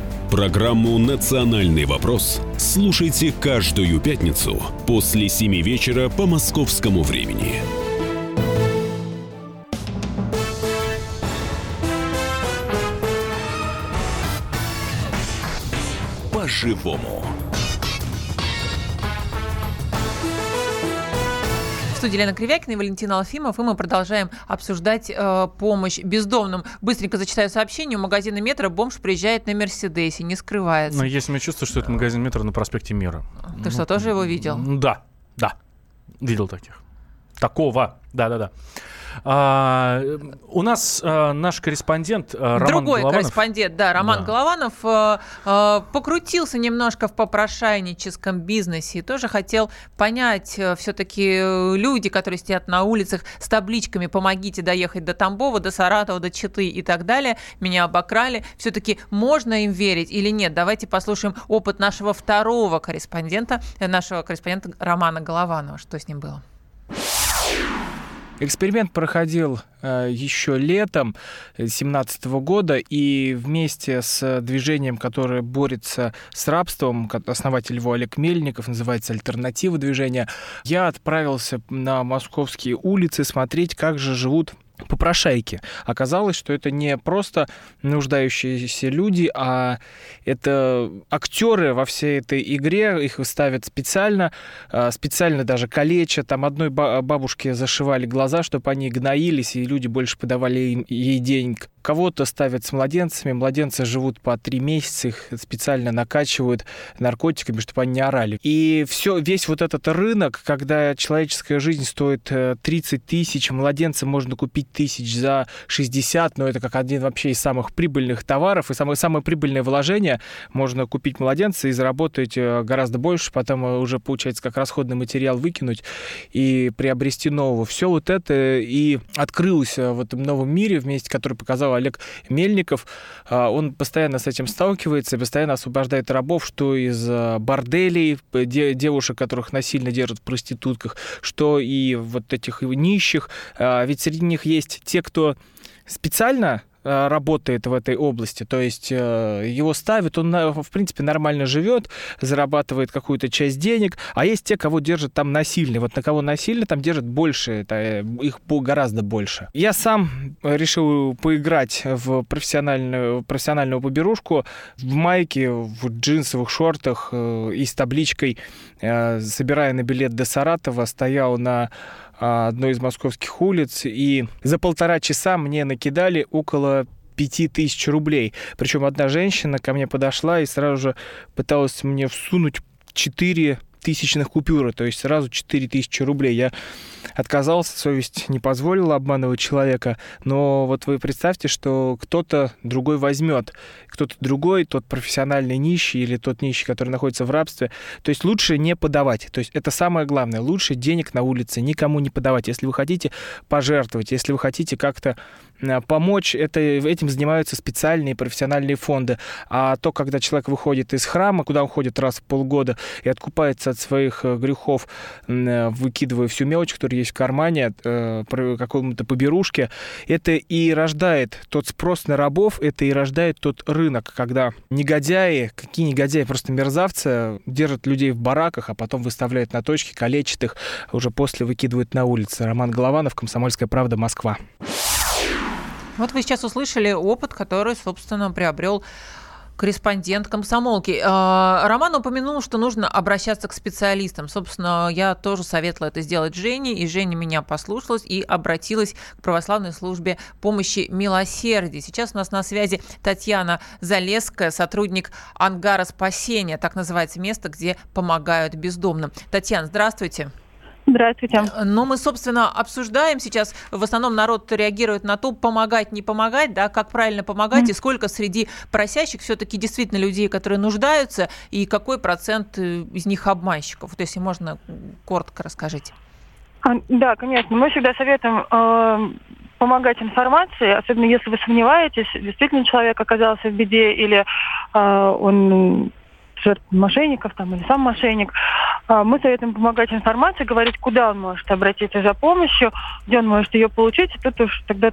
Программу «Национальный вопрос» слушайте каждую пятницу после 7 вечера по московскому времени. по-живому. Студии Лена Кривякина и Валентина Алфимов, и мы продолжаем обсуждать э, помощь бездомным. Быстренько зачитаю сообщение. У магазина метро бомж приезжает на Мерседесе, не скрывается. Но есть у меня чувство, что это магазин метро на проспекте Мира. Ты ну, что, тоже его видел? Да, да. Видел таких. Такого. Да-да-да. А, у нас а, наш корреспондент а, Роман Другой Голованов. корреспондент, да, Роман да. Голованов а, а, покрутился немножко в попрошайническом бизнесе и тоже хотел понять, а, все-таки люди, которые сидят на улицах с табличками «Помогите доехать до Тамбова, до Саратова, до Читы» и так далее, меня обокрали, все-таки можно им верить или нет? Давайте послушаем опыт нашего второго корреспондента, нашего корреспондента Романа Голованова, что с ним было. Эксперимент проходил э, еще летом 2017 года, и вместе с движением, которое борется с рабством, основатель его Олег Мельников, называется «Альтернатива движения», я отправился на московские улицы смотреть, как же живут попрошайки. Оказалось, что это не просто нуждающиеся люди, а это актеры во всей этой игре, их ставят специально, а, специально даже калечат. Там одной бабушке зашивали глаза, чтобы они гноились, и люди больше подавали ей денег. Кого-то ставят с младенцами, младенцы живут по три месяца, их специально накачивают наркотиками, чтобы они не орали. И все, весь вот этот рынок, когда человеческая жизнь стоит 30 э, тысяч, младенца можно купить тысяч за 60, но это как один вообще из самых прибыльных товаров и самое, самое прибыльное вложение. Можно купить младенца и заработать э, гораздо больше, потом уже получается как расходный материал выкинуть и приобрести нового. Все вот это и открылось в этом новом мире вместе, который показал Олег Мельников, а, он постоянно с этим сталкивается, постоянно освобождает рабов, что из борделей, девушек, которых насильно держат в проститутках, что и вот этих нищих. А, ведь среди них есть те, кто специально Э, работает в этой области, то есть э, его ставят, он, в принципе, нормально живет, зарабатывает какую-то часть денег, а есть те, кого держат там насильно. Вот на кого насильно там держат больше, это, э, их гораздо больше. Я сам решил поиграть в профессиональную, профессиональную поберушку в майке, в джинсовых шортах и с табличкой «Собирая на билет до Саратова», стоял на одной из московских улиц, и за полтора часа мне накидали около пяти тысяч рублей. Причем одна женщина ко мне подошла и сразу же пыталась мне всунуть четыре тысячных купюры, то есть сразу 4 тысячи рублей. Я отказался, совесть не позволила обманывать человека, но вот вы представьте, что кто-то другой возьмет, кто-то другой, тот профессиональный нищий или тот нищий, который находится в рабстве, то есть лучше не подавать, то есть это самое главное, лучше денег на улице никому не подавать, если вы хотите пожертвовать, если вы хотите как-то помочь, это, этим занимаются специальные профессиональные фонды, а то, когда человек выходит из храма, куда он ходит раз в полгода и откупается от своих э, грехов, э, выкидывая всю мелочь, которая есть в кармане, э, какому-то поберушке, это и рождает тот спрос на рабов, это и рождает тот рынок, когда негодяи, какие негодяи, просто мерзавцы, держат людей в бараках, а потом выставляют на точки, калечат их, уже после выкидывают на улицы. Роман Голованов, «Комсомольская правда», Москва. Вот вы сейчас услышали опыт, который, собственно, приобрел Корреспондент комсомолки. А, Роман упомянул, что нужно обращаться к специалистам. Собственно, я тоже советовала это сделать Жене, и Женя меня послушалась и обратилась к православной службе помощи милосердия. Сейчас у нас на связи Татьяна Залеская, сотрудник ангара спасения, так называется место, где помогают бездомным. Татьяна, здравствуйте. Здравствуйте. Но мы, собственно, обсуждаем сейчас, в основном народ реагирует на то, помогать, не помогать, да, как правильно помогать, mm. и сколько среди просящих все-таки действительно людей, которые нуждаются, и какой процент э, из них обманщиков. Вот если можно, коротко расскажите. А, да, конечно. Мы всегда советуем э, помогать информации, особенно если вы сомневаетесь, действительно человек оказался в беде или э, он жертв мошенников там, или сам мошенник. А, мы советуем помогать информации, говорить, куда он может обратиться за помощью, где он может ее получить. И тут уж тогда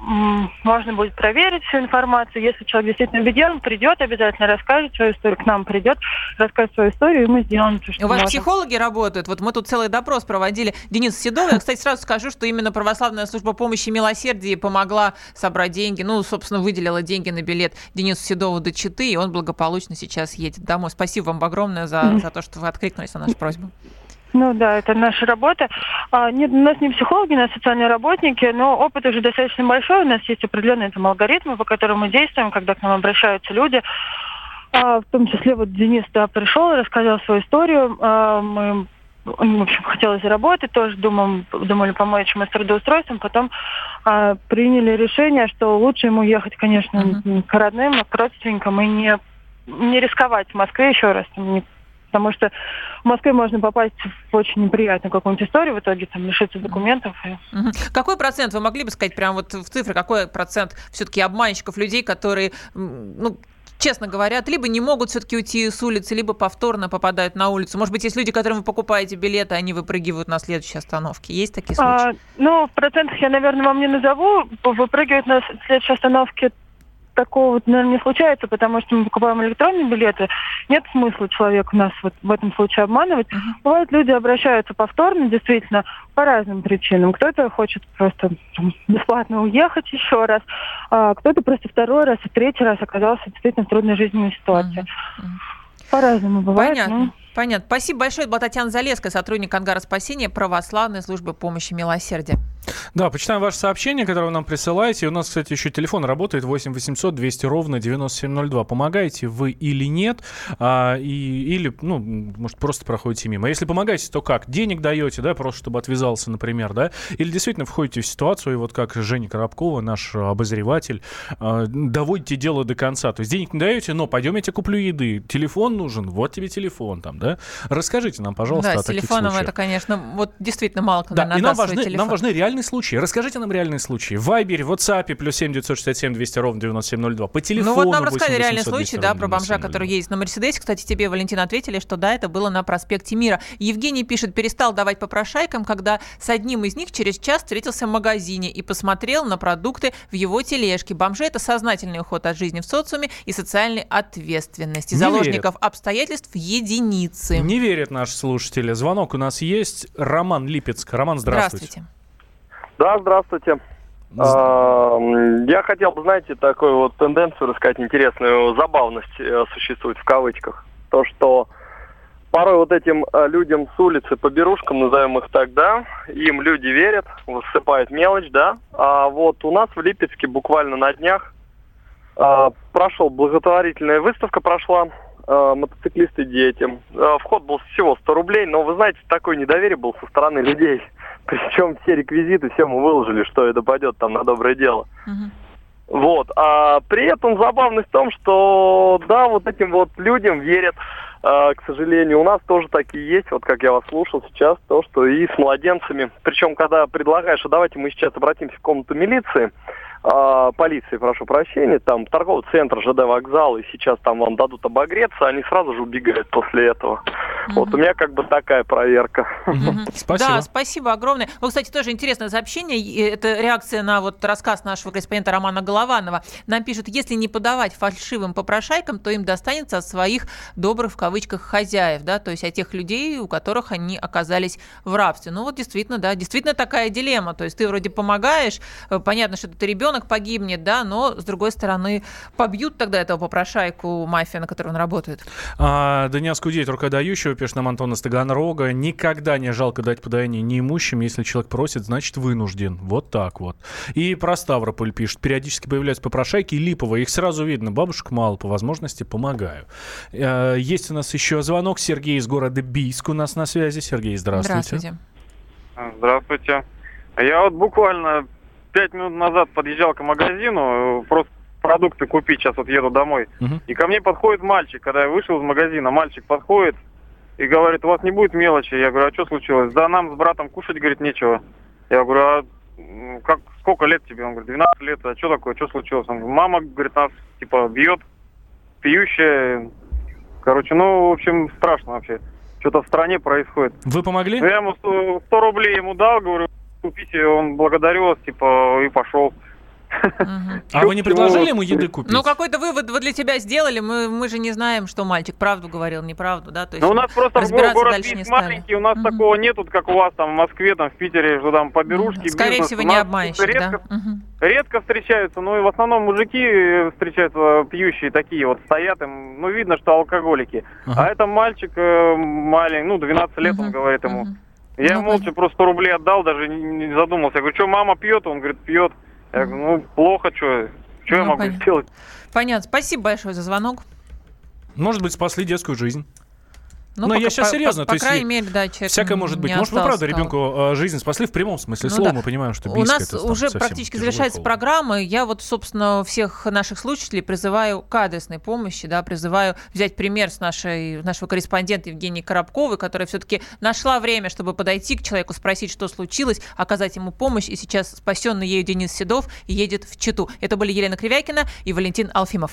можно будет проверить всю информацию. Если человек действительно беде, он придет, обязательно расскажет свою историю, к нам придет, расскажет свою историю, и мы сделаем то, что У вас можем. психологи работают? Вот мы тут целый допрос проводили. Денис Седов, я, кстати, сразу скажу, что именно православная служба помощи милосердия помогла собрать деньги, ну, собственно, выделила деньги на билет Денису Седову до Читы, и он благополучно сейчас едет домой. Спасибо вам огромное за, за то, что вы откликнулись на нашу просьбу. Ну да, это наша работа. А, нет, у нас не психологи, у нас социальные работники, но опыт уже достаточно большой. У нас есть определенные там алгоритмы, по которым мы действуем, когда к нам обращаются люди. А, в том числе вот Денис да, пришел рассказал свою историю. А, мы он, в общем, хотел заработать, тоже думал, думали помочь ему с трудоустройством, потом а, приняли решение, что лучше ему ехать, конечно, uh-huh. к родным, к родственникам и не, не рисковать в Москве еще раз, не потому что в Москве можно попасть в очень неприятную какую-нибудь историю, в итоге там лишиться документов. Угу. Какой процент, вы могли бы сказать прямо вот в цифры, какой процент все-таки обманщиков, людей, которые, ну, честно говорят, либо не могут все-таки уйти с улицы, либо повторно попадают на улицу. Может быть, есть люди, которым вы покупаете билеты, они выпрыгивают на следующей остановке. Есть такие случаи? А, ну, в процентах я, наверное, вам не назову. Выпрыгивают на следующей остановке такого, вот, наверное, не случается, потому что мы покупаем электронные билеты. Нет смысла человеку нас вот в этом случае обманывать. Uh-huh. Бывает, люди обращаются повторно, действительно, по разным причинам. Кто-то хочет просто там, бесплатно уехать еще раз, а кто-то просто второй раз и третий раз оказался действительно в трудной жизненной ситуации. Uh-huh. По-разному бывает. Понятно. Но... Понятно. Спасибо большое. Это была Татьяна Залеская, сотрудник Ангара спасения православной службы помощи милосердия. Да, почитаем ваше сообщение, которое вы нам присылаете. У нас, кстати, еще телефон работает 8 800 200 ровно 9702. Помогаете вы или нет? А, и, или, ну, может, просто проходите мимо. Если помогаете, то как? Денег даете, да, просто чтобы отвязался, например, да? Или действительно входите в ситуацию, и вот как Женя Коробкова, наш обозреватель, а, доводите дело до конца. То есть денег не даете, но пойдем я тебе куплю еды. Телефон нужен, вот тебе телефон там, да? Расскажите нам, пожалуйста, да, о с телефоном это, конечно, вот действительно мало кто, да, и нам важны, нам важны реальные случаи. Расскажите нам реальные случаи. В Вайбере, в WhatsApp, плюс 7 967 200 ровно 9702. По телефону Ну вот нам рассказали реальный случай, да, про бомжа, который ездит на Мерседесе. Кстати, тебе, Валентин, ответили, что да, это было на проспекте Мира. Евгений пишет, перестал давать попрошайкам, когда с одним из них через час встретился в магазине и посмотрел на продукты в его тележке. Бомжи – это сознательный уход от жизни в социуме и социальной ответственности. Не Заложников верят. обстоятельств единицы. Не верят наши слушатели. Звонок у нас есть. Роман Липецк. Роман, здравствуйте. Здравствуйте. Да, здравствуйте. Я хотел бы, знаете, такую вот тенденцию рассказать интересную, забавность э, существует в кавычках. То, что порой вот этим э, людям с улицы, по берушкам, назовем их так, да, им люди верят, высыпают мелочь, да. А вот у нас в Липецке буквально на днях а, прошел благотворительная выставка прошла мотоциклисты детям. Вход был всего 100 рублей, но вы знаете, такое недоверие было со стороны людей. Причем все реквизиты, все мы выложили, что это пойдет там на доброе дело. Вот. А при этом забавность в том, что да, вот этим вот людям верят. А, к сожалению, у нас тоже такие есть, вот как я вас слушал сейчас, то, что и с младенцами. Причем, когда предлагаешь, а давайте мы сейчас обратимся в комнату милиции, э, полиции, прошу прощения, там торговый центр, ЖД вокзал, и сейчас там вам дадут обогреться, они сразу же убегают после этого. Mm-hmm. Вот у меня как бы такая проверка. Mm-hmm. Спасибо. Да, спасибо огромное. Вот, кстати, тоже интересное сообщение. Это реакция на вот рассказ нашего корреспондента Романа Голованова. Нам пишут, если не подавать фальшивым попрошайкам, то им достанется от своих добрых в кавычках хозяев, да, то есть от тех людей, у которых они оказались в рабстве. Ну вот действительно, да, действительно такая дилемма. То есть ты вроде помогаешь, э, понятно, что это ребенок, ребенок погибнет, да, но, с другой стороны, побьют тогда этого попрошайку мафия, на которой он работает. А, Даниас Кудей, рукодающего, пишет нам Антона Стаганрога, никогда не жалко дать подаяние неимущим, если человек просит, значит вынужден. Вот так вот. И про Ставрополь пишет, периодически появляются попрошайки липовые, их сразу видно, бабушек мало, по возможности помогаю. А, есть у нас еще звонок, Сергей из города Бийск у нас на связи. Сергей, здравствуйте. Здравствуйте. Здравствуйте. Я вот буквально пять минут назад подъезжал к магазину, просто продукты купить, сейчас вот еду домой. Мгм. И ко мне подходит мальчик, когда я вышел из магазина, мальчик подходит и говорит, у вас не будет мелочи. Я говорю, а что случилось? Да нам с братом кушать, говорит, нечего. Я говорю, а как, сколько лет тебе? Он говорит, 12 лет. А что такое, что случилось? Он говорит, мама, говорит, нас типа бьет, пьющая. Короче, ну, в общем, страшно вообще. Что-то в стране происходит. Вы помогли? Ну, я ему 100, 100 рублей ему дал, говорю, купите, он благодарю вас, типа, и пошел. А вы не предложили ему еды купить? Ну, какой-то вывод вы для тебя сделали. Мы, мы же не знаем, что мальчик правду говорил, неправду, да? То есть Ну, у нас просто город не маленький, у нас такого нету, как у вас там в Москве, там в Питере, что там поберушки, Скорее бизнес. всего, не обманщик, редко, да? Мгм. редко встречаются, ну и в основном мужики встречаются пьющие такие вот, стоят им, ну видно, что алкоголики. А это мальчик э, маленький, ну 12 лет, он говорит ему. Я Ну, молча просто 100 рублей отдал, даже не, задумался. Я говорю, что мама пьет? Он говорит, пьет. Я говорю, ну плохо, что, что я Ну, могу понятно. сделать? Понятно. Спасибо большое за звонок. Может быть, спасли детскую жизнь. Ну, Но пока- я сейчас по- серьезно. по- по есть крайней мере, да, человек Всякое может быть. Может, вы правда ребенку э, жизнь спасли в прямом смысле Ну слова. да. Мы понимаем, что У нас это там уже совсем практически завершается холодно. программа. Я вот, собственно, всех наших слушателей призываю к адресной помощи, да, призываю взять пример с нашей, нашего корреспондента Евгении Коробковой, которая все-таки нашла время, чтобы подойти к человеку, спросить, что случилось, оказать ему помощь. И сейчас спасенный ею Денис Седов едет в Читу. Это были Елена Кривякина и Валентин Алфимов.